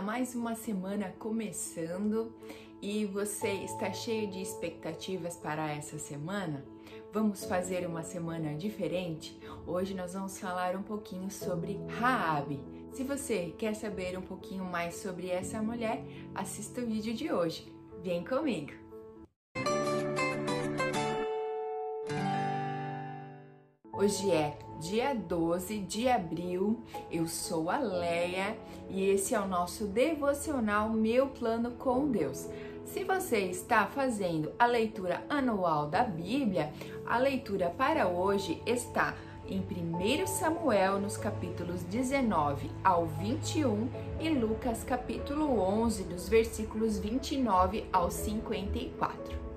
Mais uma semana começando e você está cheio de expectativas para essa semana? Vamos fazer uma semana diferente? Hoje nós vamos falar um pouquinho sobre Raabe. Se você quer saber um pouquinho mais sobre essa mulher, assista o vídeo de hoje. Vem comigo! Hoje é dia 12 de abril. Eu sou a Leia e esse é o nosso devocional Meu Plano com Deus. Se você está fazendo a leitura anual da Bíblia, a leitura para hoje está em 1 Samuel, nos capítulos 19 ao 21 e Lucas, capítulo 11, dos versículos 29 ao 54.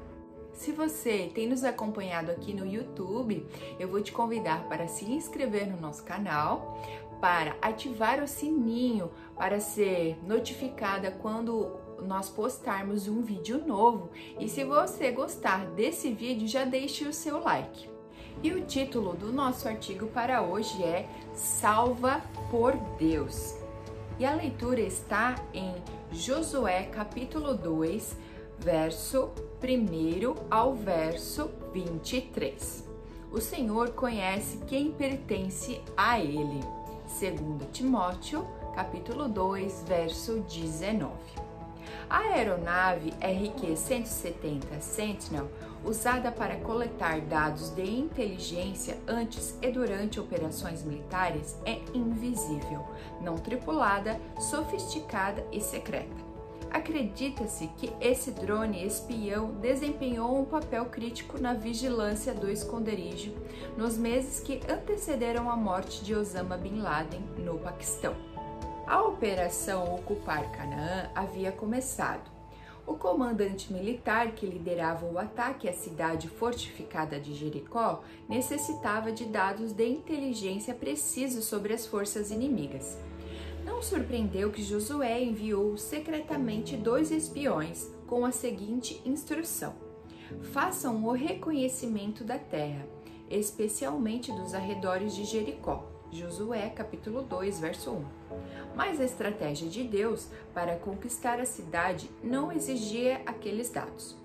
Se você tem nos acompanhado aqui no YouTube, eu vou te convidar para se inscrever no nosso canal, para ativar o sininho para ser notificada quando nós postarmos um vídeo novo. E se você gostar desse vídeo, já deixe o seu like. E o título do nosso artigo para hoje é Salva por Deus. E a leitura está em Josué capítulo 2, verso 1 ao verso 23. O Senhor conhece quem pertence a ele. Segundo Timóteo, capítulo 2, verso 19. A aeronave RQ-170 Sentinel, usada para coletar dados de inteligência antes e durante operações militares, é invisível, não tripulada, sofisticada e secreta. Acredita-se que esse drone espião desempenhou um papel crítico na vigilância do esconderijo nos meses que antecederam a morte de Osama Bin Laden no Paquistão. A operação Ocupar Canaã havia começado. O comandante militar que liderava o ataque à cidade fortificada de Jericó necessitava de dados de inteligência precisos sobre as forças inimigas. Não surpreendeu que Josué enviou secretamente dois espiões com a seguinte instrução: façam o reconhecimento da terra, especialmente dos arredores de Jericó. Josué capítulo 2, verso 1. Mas a estratégia de Deus para conquistar a cidade não exigia aqueles dados.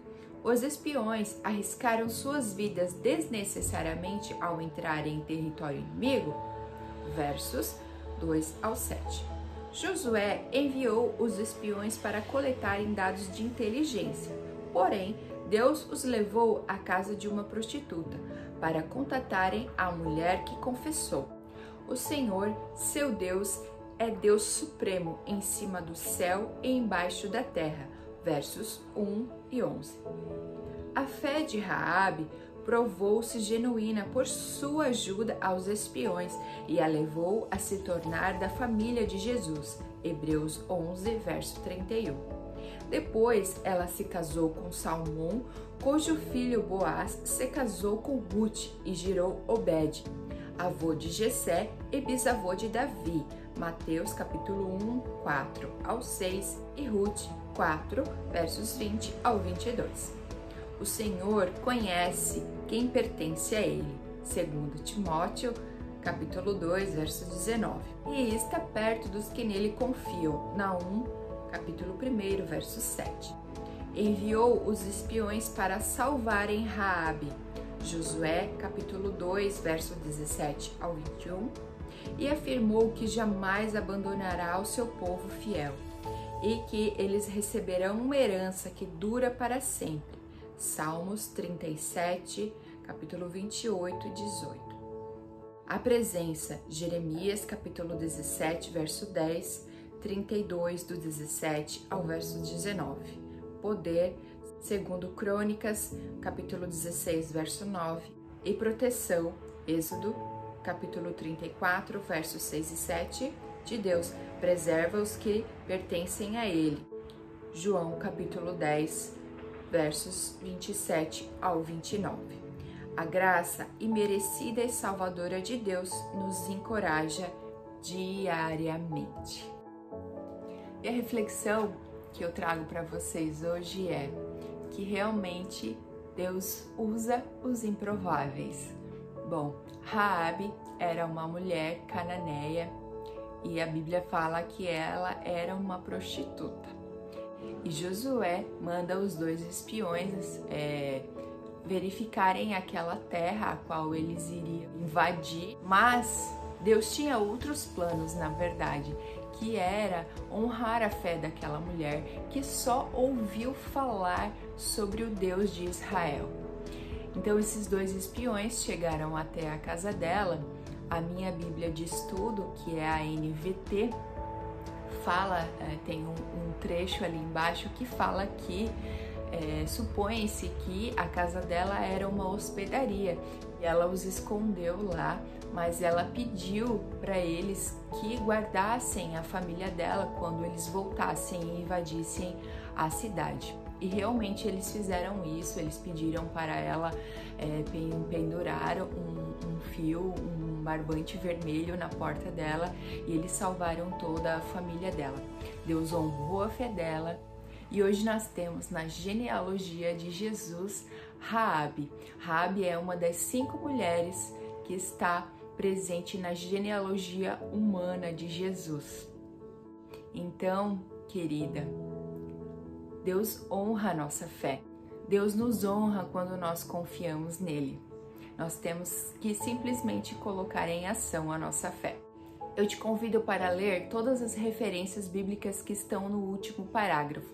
Os espiões arriscaram suas vidas desnecessariamente ao entrarem em território inimigo? Versos 2 ao 7. Josué enviou os espiões para coletarem dados de inteligência, porém, Deus os levou à casa de uma prostituta para contatarem a mulher que confessou: O Senhor, seu Deus, é Deus supremo em cima do céu e embaixo da terra. Versos 1 e 11. A fé de Raabe provou-se genuína por sua ajuda aos espiões e a levou a se tornar da família de Jesus. Hebreus 11, verso 31. Depois ela se casou com Salmão, cujo filho Boaz se casou com Ruth e gerou Obed, avô de Jessé e bisavô de Davi. Mateus capítulo 1, 4 ao 6 e Ruth 4, versos 20 ao 22. O Senhor conhece quem pertence a ele. Segundo Timóteo, capítulo 2, verso 19. E está perto dos que nele confiam. Naum, capítulo 1, verso 7. Enviou os espiões para salvarem Raabe. Josué, capítulo 2, verso 17 ao 21, e afirmou que jamais abandonará o seu povo fiel e que eles receberão uma herança que dura para sempre Salmos 37, capítulo 28 e 18. A presença, Jeremias, capítulo 17, verso 10, 32, do 17 ao verso 19. Poder, segundo Crônicas, capítulo 16, verso 9. E proteção, Êxodo, capítulo 34, versos 6 e 7, de Deus, preserva os que pertencem a Ele. João, capítulo 10, versos 27 ao 29. A graça imerecida e salvadora de Deus nos encoraja diariamente. E a reflexão que eu trago para vocês hoje é que realmente Deus usa os improváveis. Bom, Raabe era uma mulher cananeia e a Bíblia fala que ela era uma prostituta. E Josué manda os dois espiões é, verificarem aquela terra a qual eles iriam invadir, mas Deus tinha outros planos, na verdade, que era honrar a fé daquela mulher que só ouviu falar sobre o Deus de Israel. Então, esses dois espiões chegaram até a casa dela. A minha Bíblia de estudo, que é a NVT, fala, é, tem um, um trecho ali embaixo que fala que é, supõe-se que a casa dela era uma hospedaria e ela os escondeu lá, mas ela pediu para eles que guardassem a família dela quando eles voltassem e invadissem a cidade. E realmente eles fizeram isso, eles pediram para ela é, pendurar um, um fio, um barbante vermelho na porta dela e eles salvaram toda a família dela. Deus honrou a fé dela e hoje nós temos na genealogia de Jesus Raabe. Raabe é uma das cinco mulheres que está presente na genealogia humana de Jesus. Então, querida, Deus honra a nossa fé. Deus nos honra quando nós confiamos nele. Nós temos que simplesmente colocar em ação a nossa fé eu te convido para ler todas as referências bíblicas que estão no último parágrafo.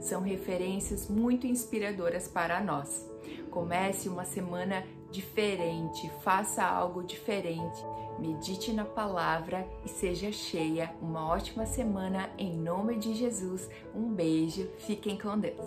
São referências muito inspiradoras para nós. Comece uma semana diferente, faça algo diferente, medite na palavra e seja cheia. Uma ótima semana em nome de Jesus. Um beijo, fiquem com Deus.